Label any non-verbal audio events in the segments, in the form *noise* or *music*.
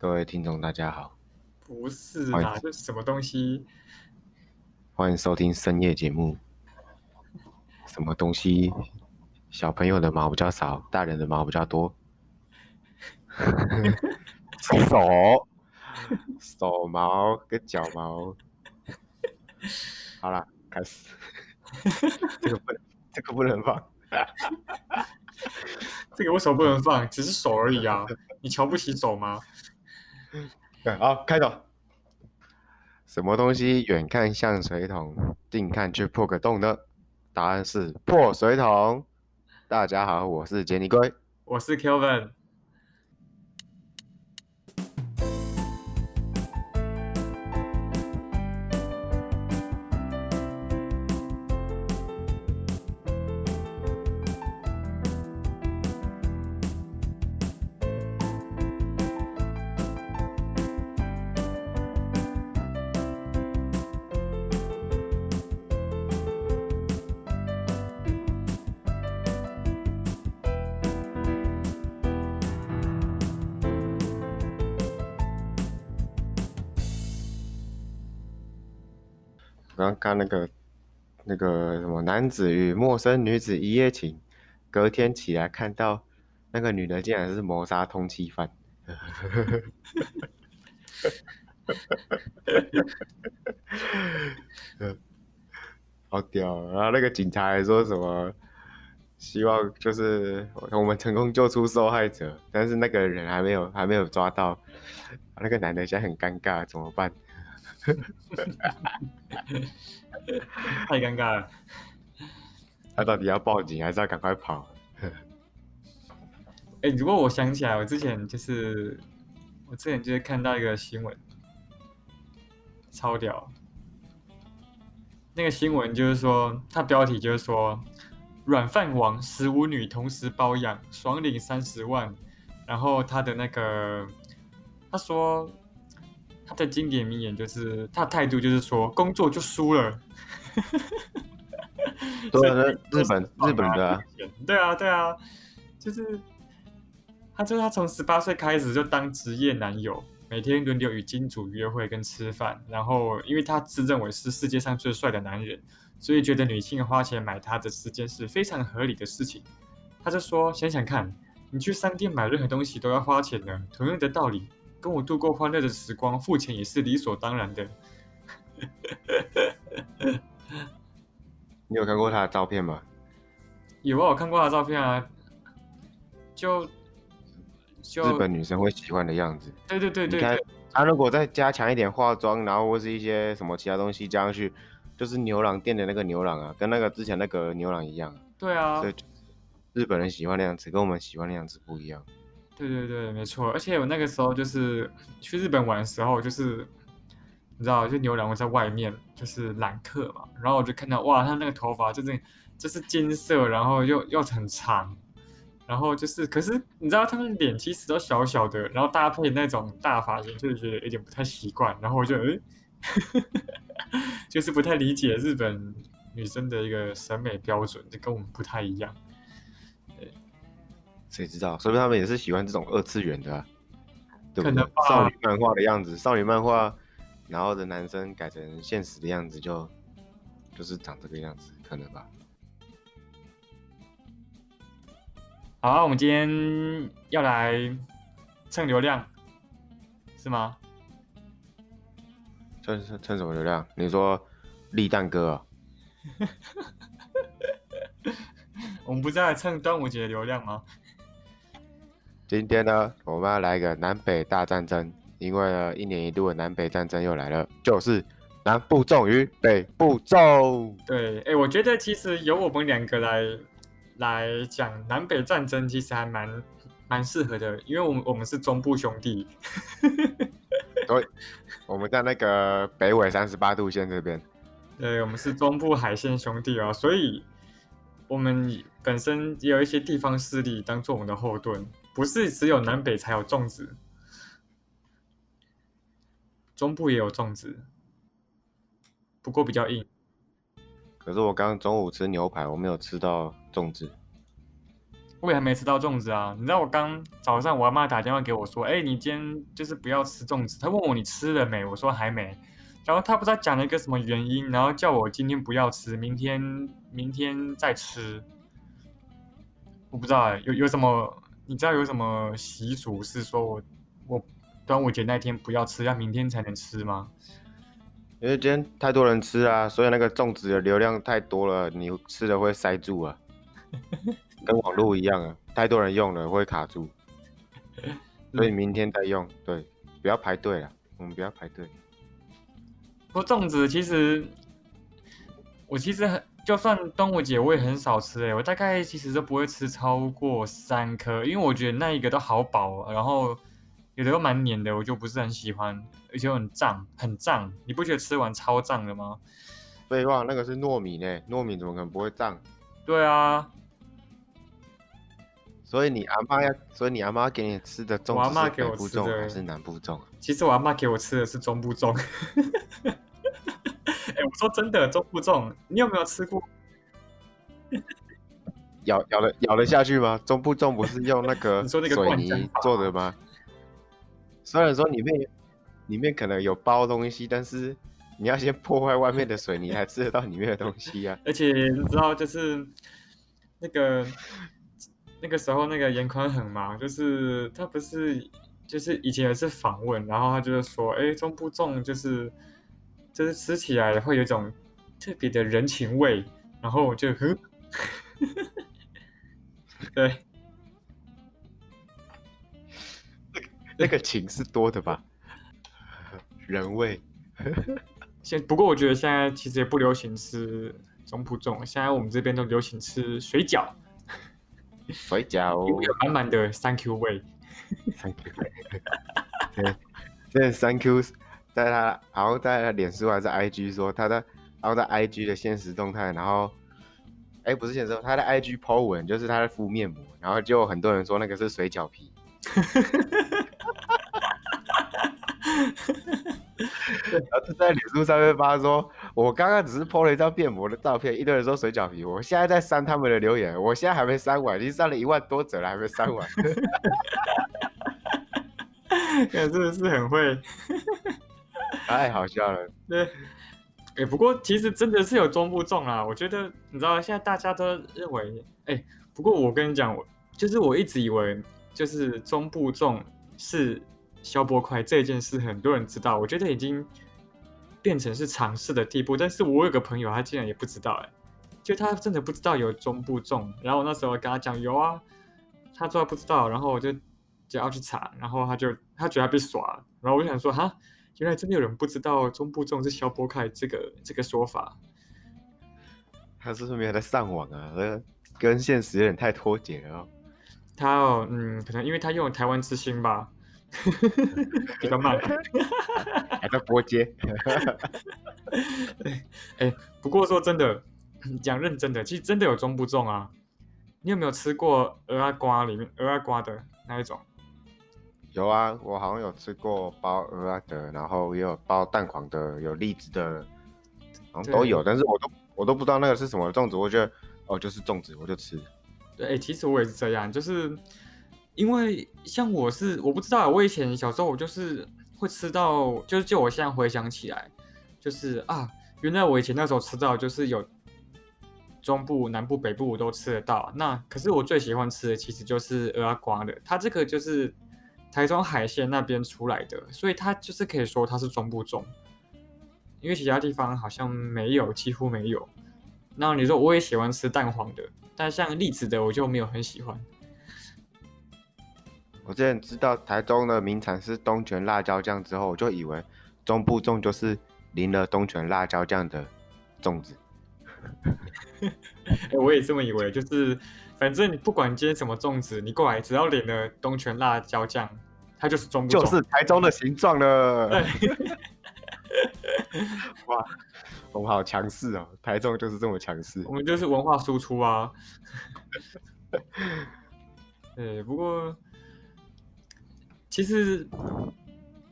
各位听众，大家好，不是欢啦，这是什么东西？欢迎收听深夜节目。什么东西？小朋友的毛比较少，大人的毛比较多。*laughs* 手、手毛跟脚毛。好了，开始。这个不能，这个不能放。*laughs* 这个为什么不能放？只是手而已啊！*laughs* 你瞧不起手吗？*laughs* 对，好，开头。什么东西远看像水桶，近看却破个洞呢？答案是破水桶。大家好，我是杰尼龟。我是 Kelvin。刚刚那个那个什么男子与陌生女子一夜情，隔天起来看到那个女的竟然是谋杀通缉犯。*laughs* 好屌！然后那个警察还说什么，希望就是我们成功救出受害者，但是那个人还没有还没有抓到，那个男的现在很尴尬，怎么办？*laughs* 太尴尬了。他到底要报警还是要赶快跑？*laughs* 哎、如果我想起来，我之前就是我之前就是看到一个新闻，超屌。那个新闻就是说，它标题就是说，软饭王十五女同时包养，爽领三十万。然后他的那个，他说他的经典名言就是，他的态度就是说，工作就输了。对啊，那日本日本的啊，对啊，对啊，就是他，就是他从十八岁开始就当职业男友，每天轮流与金主约会跟吃饭，然后因为他自认为是世界上最帅的男人，所以觉得女性花钱买他的时间是非常合理的事情。他就说，想想看，你去商店买任何东西都要花钱的，同样的道理，跟我度过欢乐的时光，付钱也是理所当然的。*laughs* 你有看过他的照片吗？有啊，我看过他的照片啊，就就日本女生会喜欢的样子。对对对对对，他如果再加强一点化妆，然后或是一些什么其他东西加上去，就是牛郎店的那个牛郎啊，跟那个之前那个牛郎一样啊。对啊所，以日本人喜欢的样子跟我们喜欢的样子不一样。对对对，没错。而且我那个时候就是去日本玩的时候，就是你知道，就牛郎会在外面就是揽客嘛，然后我就看到哇，他那个头发就是就是金色，然后又又很长，然后就是可是你知道他们脸其实都小小的，然后搭配那种大发型，就是觉得有点不太习惯，然后我就诶，*laughs* 就是不太理解日本女生的一个审美标准，就跟我们不太一样。谁知道？说不定他们也是喜欢这种二次元的、啊，对不对？少女漫画的样子，少女漫画，然后的男生改成现实的样子就，就是长这个样子，可能吧？好，啊我们今天要来蹭流量，是吗？蹭蹭蹭什么流量？你说立蛋哥啊？*laughs* 我们不是要来蹭端午节的流量吗？今天呢，我们要来一个南北大战争，因为呢，一年一度的南北战争又来了，就是南部重与北部重。对，哎，我觉得其实由我们两个来来讲南北战争，其实还蛮蛮适合的，因为我们我们是中部兄弟。*laughs* 对，我们在那个北纬三十八度线这边。对，我们是中部海线兄弟哦，所以我们本身也有一些地方势力当做我们的后盾，不是只有南北才有粽子，中部也有粽子，不过比较硬。可是我刚中午吃牛排，我没有吃到粽子。我也还没吃到粽子啊。你知道我刚早上我阿妈打电话给我说，哎，你今天就是不要吃粽子。她问我你吃了没？我说还没。然后她不知道讲了一个什么原因，然后叫我今天不要吃，明天明天再吃。我不知道有有什么，你知道有什么习俗是说我我端午节那天不要吃，要明天才能吃吗？因为今天太多人吃啊，所以那个粽子的流量太多了，你吃了会塞住啊，*laughs* 跟网络一样啊，太多人用了会卡住，*laughs* 所以明天再用。对，不要排队了，我们不要排队。不过粽子其实，我其实很，就算端午节我也很少吃诶，我大概其实都不会吃超过三颗，因为我觉得那一个都好饱，然后。有的又蛮黏的，我就不是很喜欢，而且很胀，很胀。你不觉得吃完超胀的吗？废话，那个是糯米呢，糯米怎么可能不会胀？对啊。所以你阿妈要，所以你阿妈给你吃的粽子是北部粽还是南部粽？其实我阿妈给我吃的是中部粽。*laughs* 哎，我说真的，中不中，你有没有吃过？*laughs* 咬咬了咬了下去吗？中不中不是用那个 *laughs* 水泥做的吗？虽然说里面里面可能有包东西，但是你要先破坏外面的水泥，才吃得到里面的东西啊。*laughs* 而且你知道，就是那个那个时候那个严宽很忙，就是他不是就是以前也是访问，然后他就是说，哎，中不中就是就是吃起来会有一种特别的人情味，然后就呵，*laughs* 对。那个情是多的吧，人味。现不过我觉得现在其实也不流行吃中普粽，现在我们这边都流行吃水饺。水饺 *laughs* 有满满的 Thank you 味。Thank you。对，这 Thank you 在他，然后在脸书还是 IG 说他的，然后在 IG 的现实动态，然后，哎，不是现实，他的 IG po 文就是他在敷面膜，然后就很多人说那个是水饺皮。*laughs* 然后就在脸书上面发说：“我刚刚只是 po 了一张面膜的照片，一堆人说水饺皮。我现在在删他们的留言，我现在还没删完，已经删了一万多则了，还没删完。*laughs* 真的是很会，太好笑了。对，哎，不过其实真的是有中部重啊。我觉得你知道，现在大家都认为，哎，不过我跟你讲，我就是我一直以为，就是中部重是。”消波块这件事很多人知道，我觉得已经变成是尝试的地步。但是我有个朋友，他竟然也不知道，哎，就他真的不知道有中部重。然后我那时候跟他讲有啊，他说他不知道，然后我就就要去查，然后他就他觉得他被耍了。然后我就想说，哈，原来真的有人不知道中部重是消波块这个这个说法。他是不是没有在上网啊？跟现实有点太脱节了。他哦，嗯，可能因为他用台湾之星吧。*laughs* 比较慢，*laughs* 还在播接。哎，不过说真的，讲认真的，其实真的有中不中啊。你有没有吃过鹅啊瓜里面鹅啊瓜的那一种？有啊，我好像有吃过包鹅啊的，然后也有包蛋黄的，有栗子的，好像都有。但是我都我都不知道那个是什么粽子，我觉得哦就是粽子，我就吃。对，其实我也是这样，就是。因为像我是我不知道，我以前小时候我就是会吃到，就是就我现在回想起来，就是啊，原来我以前那时候吃到就是有中部、南部、北部我都吃得到。那可是我最喜欢吃的其实就是鹅瓜的，它这个就是台中海鲜那边出来的，所以它就是可以说它是中部粽，因为其他地方好像没有，几乎没有。那你说我也喜欢吃蛋黄的，但像栗子的我就没有很喜欢。我之前知道台中的名产是东泉辣椒酱之后，我就以为中部粽就是淋了东泉辣椒酱的粽子。*laughs* 我也这么以为，就是反正你不管今天什么粽子，你过来只要淋了东泉辣椒酱，它就是中部就是台中的形状了。*laughs* 哇，我们好强势哦！台中就是这么强势，我们就是文化输出啊。*laughs* 对，不过。其实，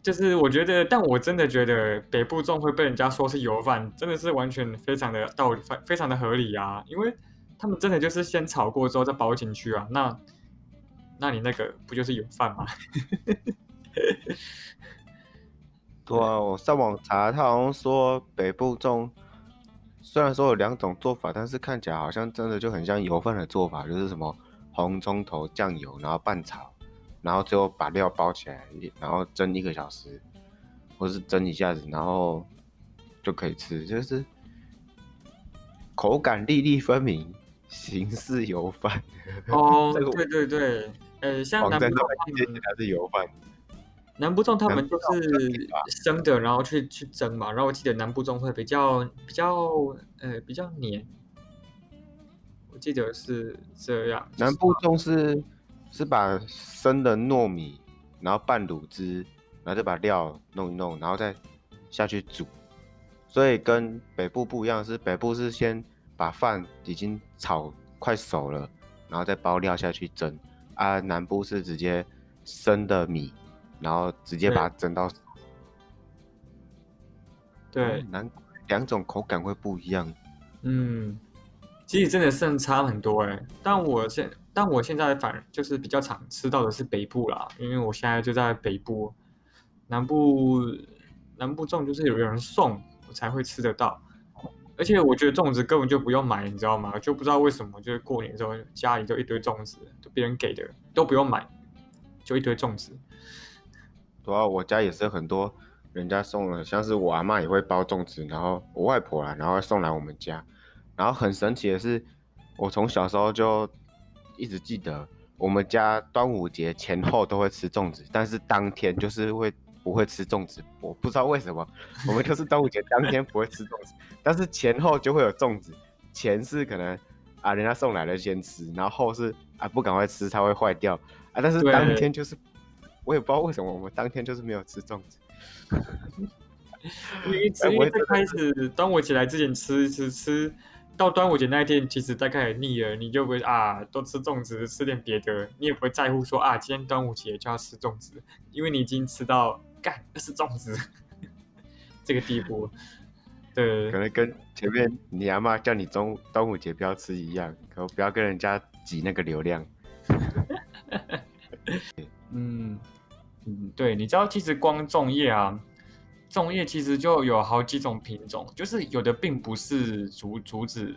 就是我觉得，但我真的觉得北部粽会被人家说是油饭，真的是完全非常的道理，非常的合理啊。因为他们真的就是先炒过之后再包进去啊？那那你那个不就是有饭吗？*laughs* 对啊，我上网查，他好像说北部粽，虽然说有两种做法，但是看起来好像真的就很像油饭的做法，就是什么红葱头酱油，然后拌炒，然后最后把料包起来，然后蒸一个小时，或是蒸一下子，然后就可以吃，就是口感粒粒分明，形似油饭。哦，*laughs* 这个对对对，呃，像网南部粽站上面他们贴起来是油饭，南部粽他们就是生的，然后去去蒸嘛。然后我记得南部粽会比较比较呃比较黏，我记得是这样。南部粽是是把生的糯米，然后拌卤汁，然后再把料弄一弄，然后再下去煮。所以跟北部不一样，是北部是先把饭已经炒快熟了，然后再包料下去蒸。啊，南部是直接生的米，然后直接把它蒸到熟。对哦，南两种口感会不一样。嗯，其实真的是差很多哎。但我现但我现在反而就是比较常吃到的是北部啦，因为我现在就在北部，南部南部粽就是有人送我才会吃得到。而且我觉得粽子根本就不用买，你知道吗？就不知道为什么，就是过年的时候家里就一堆粽子，就别人给的都不用买，就一堆粽子。主要我家也是很多人家送了，像是我阿妈也会包粽子，然后我外婆啦，然后送来我们家。然后很神奇的是，我从小时候就一直记得，我们家端午节前后都会吃粽子，但是当天就是会不会吃粽子，我不知道为什么，我们就是端午节当天不会吃粽子，但是前后就会有粽子。前是可能啊人家送来了先吃，然后后是啊不赶快吃它会坏掉啊，但是对当天就是我也不知道为什么我们当天就是没有吃粽子。因为哎我也因为最开始端午节来之前吃吃吃，到端午节那一天，其实大概也腻了，你就不会啊，多吃粽子，吃点别的，你也不会在乎说啊，今天端午节就要吃粽子，因为你已经吃到干那是粽子 *laughs* 这个地步。对可能跟前面你阿妈叫你中端午节不要吃一样，可不要跟人家挤那个流量。*laughs* 嗯嗯，对，你知道其实光粽叶啊，粽叶其实就有好几种品种，就是有的并不是竹竹子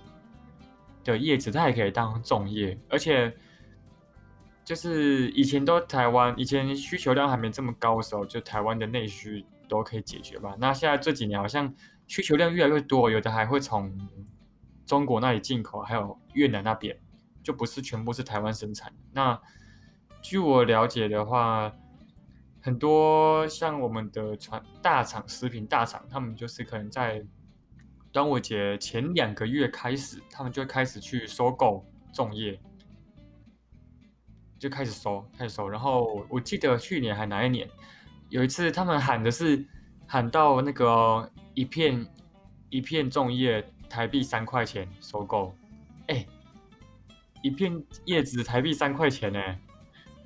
的叶子，它也可以当粽叶，而且就是以前都台湾以前需求量还没这么高的时候，就台湾的内需都可以解决吧。那现在这几年好像需求量越来越多，有的还会从中国那里进口，还有越南那边，就不是全部是台湾生产。那据我了解的话，很多像我们的传大厂、食品大厂，他们就是可能在端午节前两个月开始，他们就开始去收购粽叶，就开始收，开始收。然后我记得去年还哪一年，有一次他们喊的是喊到那个一片一片粽叶台币三块钱收购，哎，一片叶子台币三块钱呢。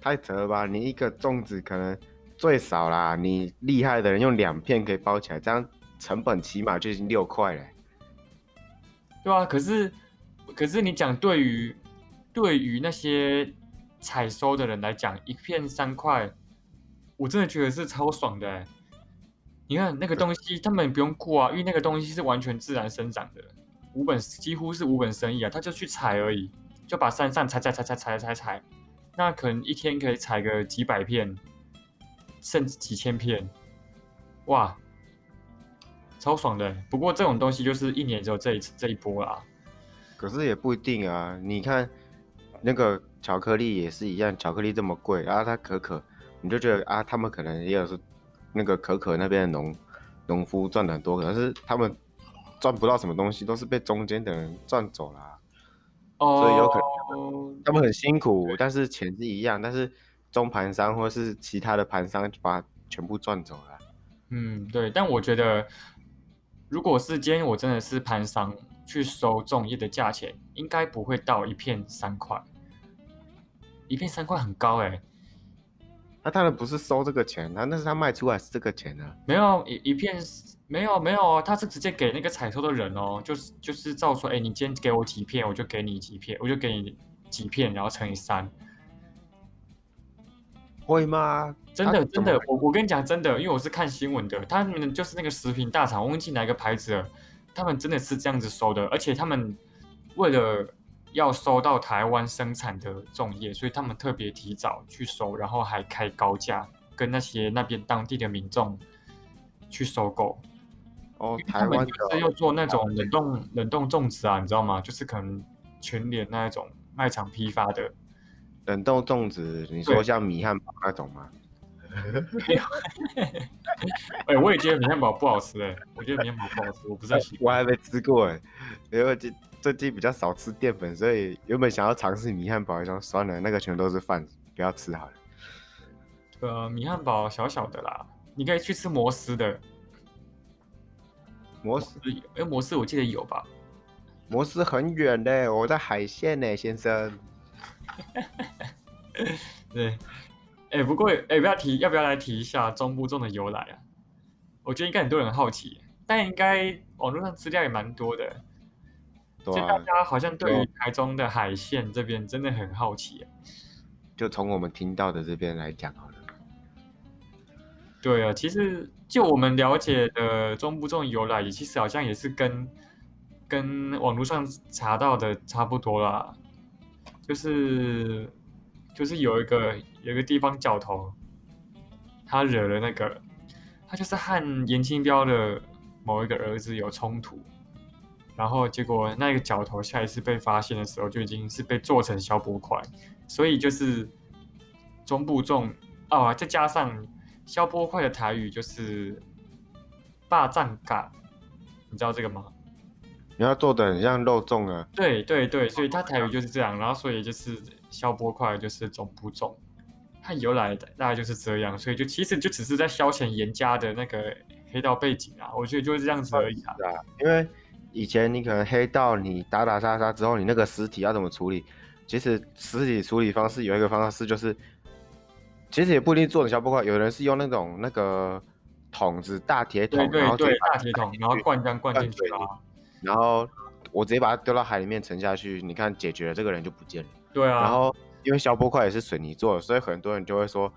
太扯了吧！你一个粽子可能最少啦，你厉害的人用两片可以包起来，这样成本起码就已经六块了。对啊，可是可是你讲对于对于那些采收的人来讲，一片三块，我真的觉得是超爽的。你看那个东西，他们不用顾啊，因为那个东西是完全自然生长的，无本几乎是无本生意啊，他就去采而已，就把山上采采采采采采采，那可能一天可以采个几百片，甚至几千片，哇，超爽的欸。不过这种东西就是一年只有这一次这一波啦。可是也不一定啊，你看那个巧克力也是一样，巧克力这么贵，然后它可可，你就觉得啊，他们可能也有是那个可可那边的农农夫赚的很多，可是他们赚不到什么东西，都是被中间的人赚走了啊、哦，所以有可能他们很辛苦，但是钱是一样，但是中盘商或是其他的盘商就把全部赚走了。嗯，对，但我觉得，如果是今天我真的是盘商去收粽叶的价钱，应该不会到一片三块，一片三块很高哎、他当然不是收这个钱，他那是他卖出来是这个钱啊。没有一一片是没有没有哦，他是直接给那个采收的人哦，就是就是照说，哎，你今天给我几片，我就给你几片，我就给你几片，然后乘以三。会吗？真的真的，我我跟你讲真的，因为我是看新闻的，他们就是那个食品大厂，我忘记哪个牌子了，他们真的是这样子收的，而且他们为了要收到台湾生产的粽叶，所以他们特别提早去收，然后还开高价跟那些那边当地的民众去收购。哦，台湾是又做那种冷冻冷冻粽子啊，你知道吗？就是可能全联那一种卖场批发的，冷冻粽子，你对说像米汉堡那种吗？没有 *laughs* 哎、我也觉得米汉堡不好吃哎、我觉得米汉堡不好吃，我不是喜欢。我还没吃过哎，因为最最近比较少吃淀粉，所以原本想要尝试米汉堡，想算了，那个全都是饭，不要吃好了。对啊，米汉堡小小的啦，你可以去吃摩斯的，摩斯哎，摩斯我记得有吧？摩斯很远的，我在海线呢，先生。*laughs* 对，哎、不过哎、不要提，要不要来提一下中部粽的由来啊？我觉得应该很多人好奇，但应该网络上资料也蛮多的，对就大啊，家好像对于台中的海线这边真的很好奇、啊。就从我们听到的这边来讲好了。对啊，其实就我们了解的中部粽由来，其实好像也是跟跟网络上查到的差不多啦，就是就是有一个有一个地方角头，他惹了那个，他就是和严清标的某一个儿子有冲突，然后结果那个角头下一次被发现的时候，就已经是被做成消波块，所以就是中部重哦，再加上消波块的台语就是霸占感，你知道这个吗？你要做的很像肉粽啊，对对对，所以它台语就是这样，然后所以就是消波块就是总不粽，它由来的大概就是这样，所以就其实就只是在消遣严家的那个黑道背景啊，我觉得就是这样子而已啊。对啊，因为以前你可能黑道你打打杀杀之后，你那个尸体要怎么处理？其实尸体处理方式有一个方式就是，其实也不一定做成消波块，有人是用那种那个桶子大铁桶，对对对，大铁桶，然后灌浆灌进去啊。然后我直接把它丢到海里面沉下去，你看解决了，这个人就不见了。对啊，然后因为消波块也是水泥做的，所以很多人就会说，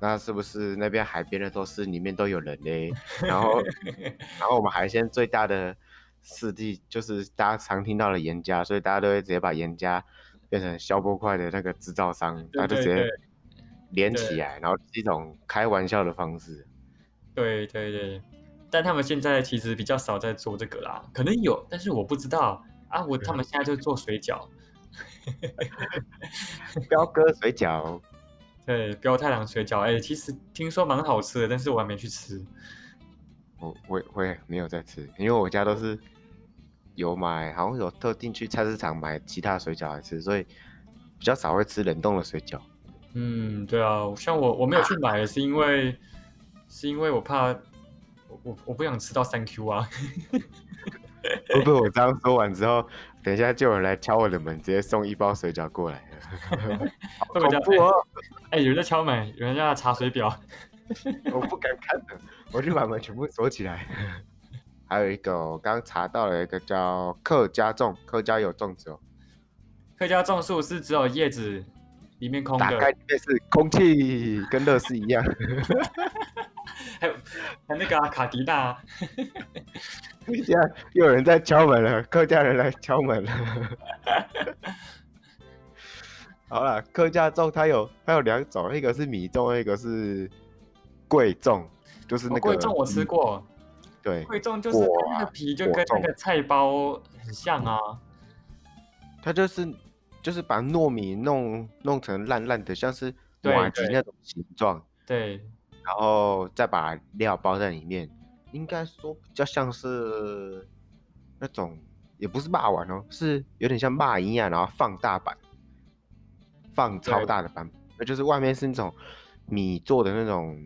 那是不是那边海边的都是里面都有人嘞？然后 *laughs* 然后我们海鲜最大的势地就是大家常听到的盐家，所以大家都会直接把盐家变成消波块的那个制造商，对他就直接连起来，然后是一种开玩笑的方式。对对对，但他们现在其实比较少在做这个啦，可能有，但是我不知道啊。我他们现在就做水饺，*laughs* 彪哥水饺，对，彪太郎水饺，哎，其实听说蛮好吃的，但是我还没去吃。我我我也没有在吃，因为我家都是有买，好像有特定去菜市场买其他水饺来吃，所以比较少会吃冷冻的水饺。嗯，对啊，像我我没有去买，是因为是因为我怕我我我不想吃到三 Q 啊。*laughs* 会不会我这样说完之后，等一下就有人来敲我的门，直接送一包水饺过来了？会不会这样恐怖哦！哎，有人在敲门，有人在查水表。*laughs* 我不敢开门，我就把门全部锁起来。还有一个，我刚查到了一个叫客家粽，客家有粽子哦，客家种树是只有叶子里面空的，打开里面是空气，跟乐视一样。*laughs* 还有还有那个啊、卡迪娜，*laughs* 现在又有人在敲门了，客家人来敲门了。*laughs* 好了，客家粽它有它有两种，一个是米粽，一个是贵粽，就是那个哦贵粽我吃嗯过，对，贵粽就是那个啊皮就跟那个菜包很像啊。它就是就是把糯米弄弄成烂烂的，像是马吉那种形状，对，然后再把料包在里面，应该说比较像是那种也不是霸王哦，是有点像蚂蚁一样，然后放大版，放超大的版本，那就是外面是那种米做的那种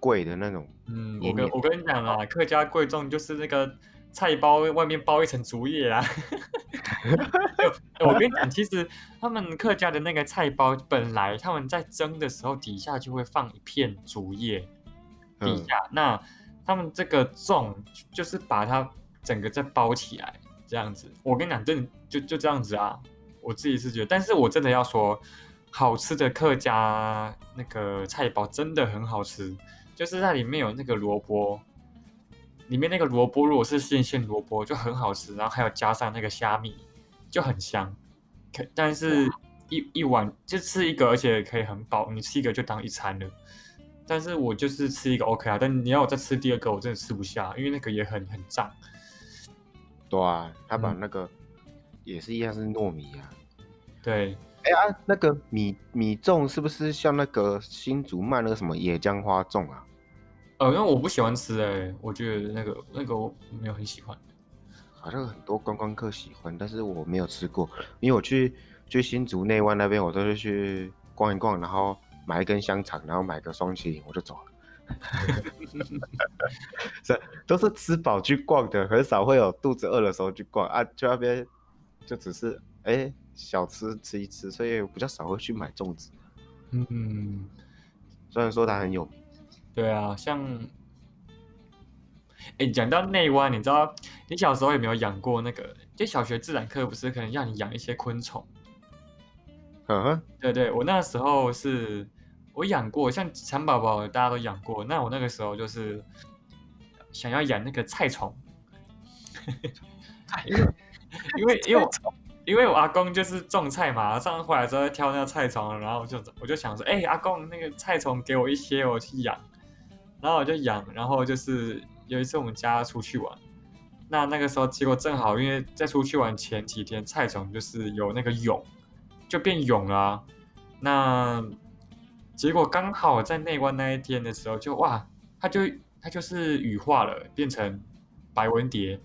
贵的那种，嗯，我跟我跟你讲啊，客家贵重就是那个菜包外面包一层竹叶啊。*laughs* 我跟你讲，其实他们客家的那个菜包，本来他们在蒸的时候底下就会放一片竹叶底下，那他们这个粽就是把它整个再包起来这样子。我跟你讲，真的就就这样子啊，我自己是觉得，但是我真的要说，好吃的客家那个菜包真的很好吃，就是在里面有那个萝卜。里面那个萝卜如果是新鲜萝卜就很好吃，然后还有加上那个虾米就很香。可但是一一碗就吃一个，而且可以很饱，你吃一个就当一餐了。但是我就是吃一个 OK 啊，但你要我再吃第二个，我真的吃不下，因为那个也很很胀。对啊，他把那个也是一样是糯米啊。对，哎呀，那个米米粽是不是像那个新竹卖那个什么野姜花粽啊？呃，因为我不喜欢吃哎，我觉得那个那个我没有很喜欢。好像很多观光客喜欢，但是我没有吃过，因为我去去新竹内湾那边，我都是去逛一逛，然后买一根香肠，然后买个双麒麟，我就走了。*laughs* 是，都是吃饱去逛的，很少会有肚子饿的时候去逛啊。去那边就只是哎小吃吃一吃，所以比较少会去买粽子。嗯，虽然说它很有名。对啊，像，哎，讲到内湾，你知道你小时候有没有养过那个？就小学自然课不是可能让你养一些昆虫？嗯哼，对对，我那时候是我养过，像蚕宝宝大家都养过，那我那个时候就是想要养那个菜虫，因为 *laughs* 因为我因为我阿公就是种菜嘛，上次回来之后挑那个菜虫，然后我就我就想说，哎，阿公那个菜虫给我一些，我去养。然后我就养，然后就是有一次我们家出去玩，那那个时候结果正好，因为在出去玩前几天，菜虫就是有那个蛹，就变蛹了。那结果刚好在内湾那一天的时候，就哇，它就它就是羽化了，变成白纹蝶。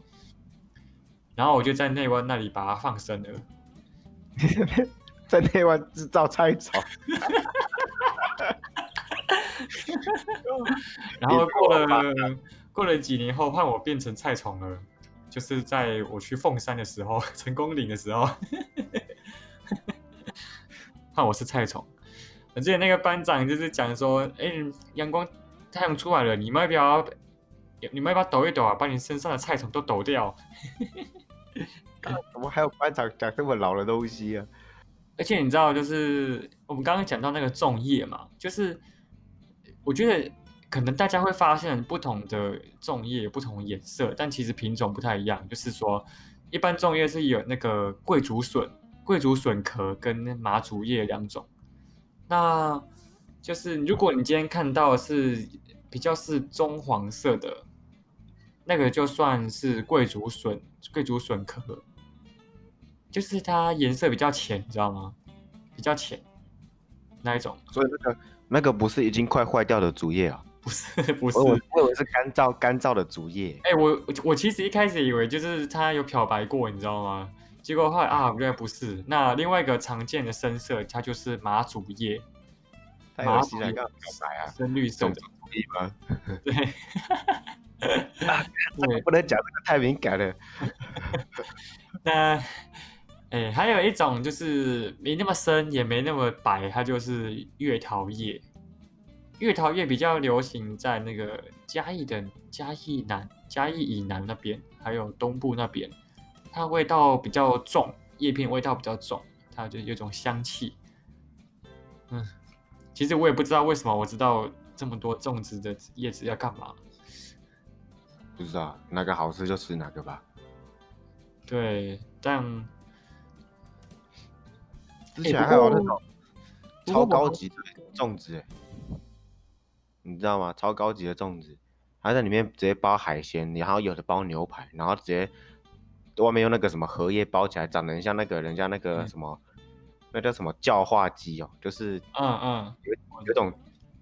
然后我就在内湾那里把它放生了。*laughs* 在内湾制造菜虫。*laughs* *laughs* 然后过了过了几年后，换我变成菜虫了，就是在我去凤山的时候，成功岭的时候，*laughs* 换我是菜虫。我记得那个班长就是讲说：“哎，阳光太阳出来了，你们要不要？你们要不要抖一抖啊？把你身上的菜虫都抖掉。*laughs* ”怎么还有班长讲这么老的东西啊？而且你知道，就是我们刚刚讲到那个粽叶嘛，就是。我觉得可能大家会发现不同的粽叶有不同颜色，但其实品种不太一样。就是说，一般粽叶是有那个桂竹笋、桂竹笋壳跟麻竹叶两种。那就是如果你今天看到是比较是棕黄色的，那个就算是桂竹笋、桂竹笋壳，就是它颜色比较浅，你知道吗？比较浅那一种。所以那个。那个不是已经快坏掉的竹叶啊？不是，不是，我以为是干燥干燥的竹叶。哎，我我其实一开始以为就是它有漂白过，你知道吗？结果后来啊，原来不是。那另外一个常见的深色，它就是麻竹叶。麻竹叶漂白啊？深绿色的竹叶吗？*laughs* 对。不能讲这个太敏感了。*laughs* 那。哎，还有一种就是没那么深，也没那么白，它就是月桃叶。月桃叶比较流行在那个嘉义的嘉义南、嘉义以南那边，还有东部那边，它味道比较重，叶片味道比较重，它就有种香气。嗯，其实我也不知道为什么，我知道这么多种植的叶子要干嘛。不知道哪个好吃就吃哪个吧。对，但。之前还有那种超高级的粽子，你知道吗？超高级的粽子，还在里面直接包海鲜，然后有的包牛排，然后直接外面用那个什么荷叶包起来，长得很像那个人家那个什么，那叫什么教化鸡哦，就是嗯嗯，有有种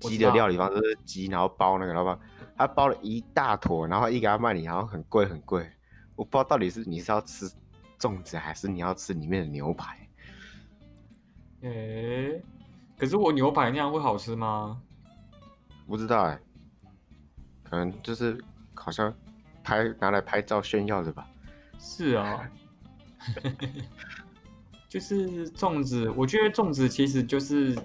鸡的料理方式，是鸡然后包那个，老板他包了一大坨，然后一给他卖你，然后很贵很贵，我不知道到底是你是要吃粽子，还是你要吃里面的牛排。诶，可是我牛排那样会好吃吗？不知道哎，可能就是好像拍拿来拍照炫耀的吧？是啊，*laughs* 就是粽子，我觉得粽子其实就是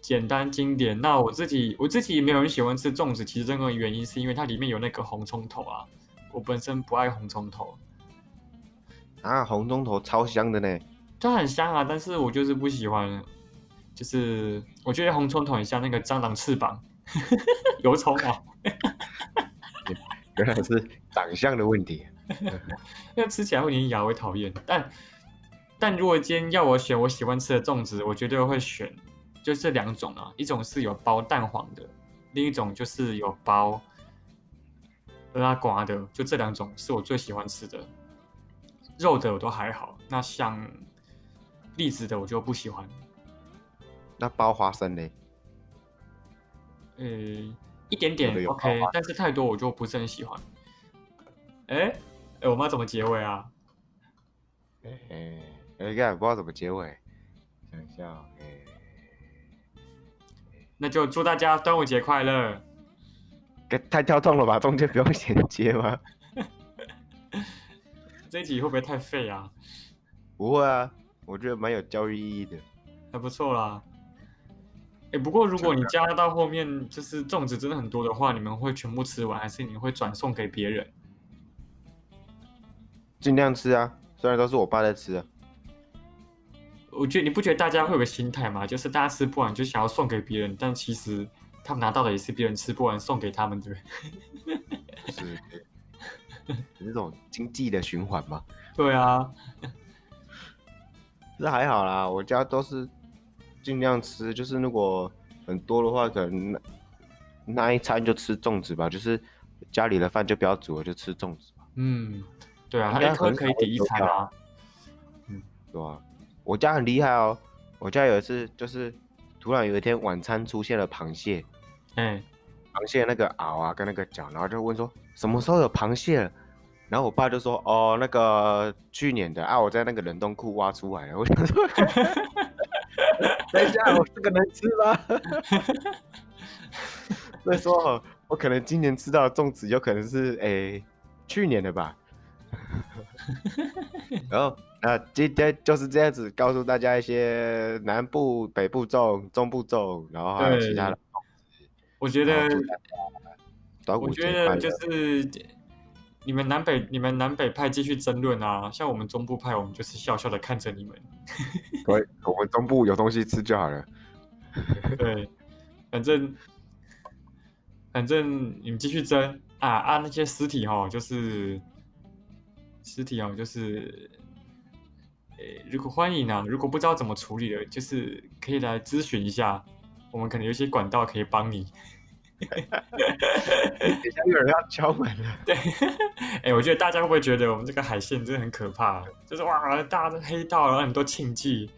简单经典。那我自己我自己没有人喜欢吃粽子，其实这个原因是因为它里面有那个红葱头啊，我本身不爱红葱头。啊，红葱头超香的呢，它很香啊，但是我就是不喜欢，就是我觉得红葱头很像那个蟑螂翅膀，*laughs* 油葱啊，*laughs* 原来是长相的问题。那吃起来会粘牙，会讨厌。但但如果今天要我选我喜欢吃的粽子，我绝对会选就这两种啊，一种是有包蛋黄的，另一种就是有包拉瓜的，就这两种是我最喜欢吃的。肉的我都还好，那像栗子的我就不喜欢。那包花生呢？呃，一点点 OK，但是太多我就不是很喜欢。哎。哎，我们要怎么结尾啊？哎哎，哎，该不知道怎么结尾，想一下，哎，那就祝大家端午节快乐。太跳动了吧？中间不用衔接吗？*laughs* 这一集会不会太废啊？不会啊，我觉得蛮有教育意义的，还不错啦。哎，不过如果你加到后面就是粽子真的很多的话，你们会全部吃完，还是你会转送给别人？尽量吃啊，虽然都是我爸在吃啊。我觉得你不觉得大家会有个心态吗？就是大家吃不完就想要送给别人，但其实他们拿到的也是别人吃不完送给他们的。是，*laughs* 这种经济的循环嘛。*laughs* 对啊，这还好啦，我家都是尽量吃，就是如果很多的话，可能那那一餐就吃粽子吧，就是家里的饭就不要煮了，就吃粽子吧。嗯。对啊，一颗可以抵一餐啊。嗯，对啊，我家很厉害哦。我家有一次就是突然有一天晚餐出现了螃蟹，嗯，螃蟹那个螯啊跟那个脚，然后就问说什么时候有螃蟹了？然后我爸就说哦那个去年的啊，我在那个冷冻库挖出来了。*laughs* 我想说，等一下 *laughs* 我这个能吃吗？*laughs* 所以说，我可能今年吃到的粽子有可能是诶去年的吧。然后那今天就是这样子，告诉大家一些南部、北部粽、中部粽，然后还有其他的。我觉得，我觉得就是你们南北、你们南北派继续争论啊，像我们中部派，我们就是笑笑的看着你们。对，我们中部有东西吃就好了。*laughs* 对，反正反正你们继续争啊啊！那些尸体哦，就是。尸体哦，就是，呃，如果欢迎啊，如果不知道怎么处理的，就是可以来咨询一下，我们可能有些管道可以帮你。*laughs* 等下有人要敲门了。对，哎，我觉得大家会不会觉得我们这个海鲜真的很可怕？就是哇，大家都黑道，然后很多禁忌。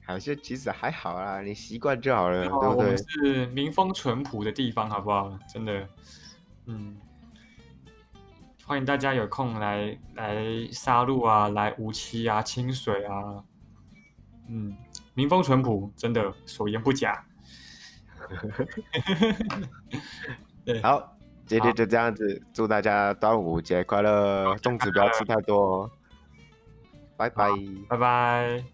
海鲜其实还好啦，你习惯就好了，对不对？是民风淳朴的地方，好不好？真的，嗯。欢迎大家有空来来杀戮啊，来无期啊，清水啊，嗯，民风淳朴，真的所言不假。*laughs* 对，好，今天就这样子，祝大家端午节快乐，粽子不要吃太多，拜拜，拜拜。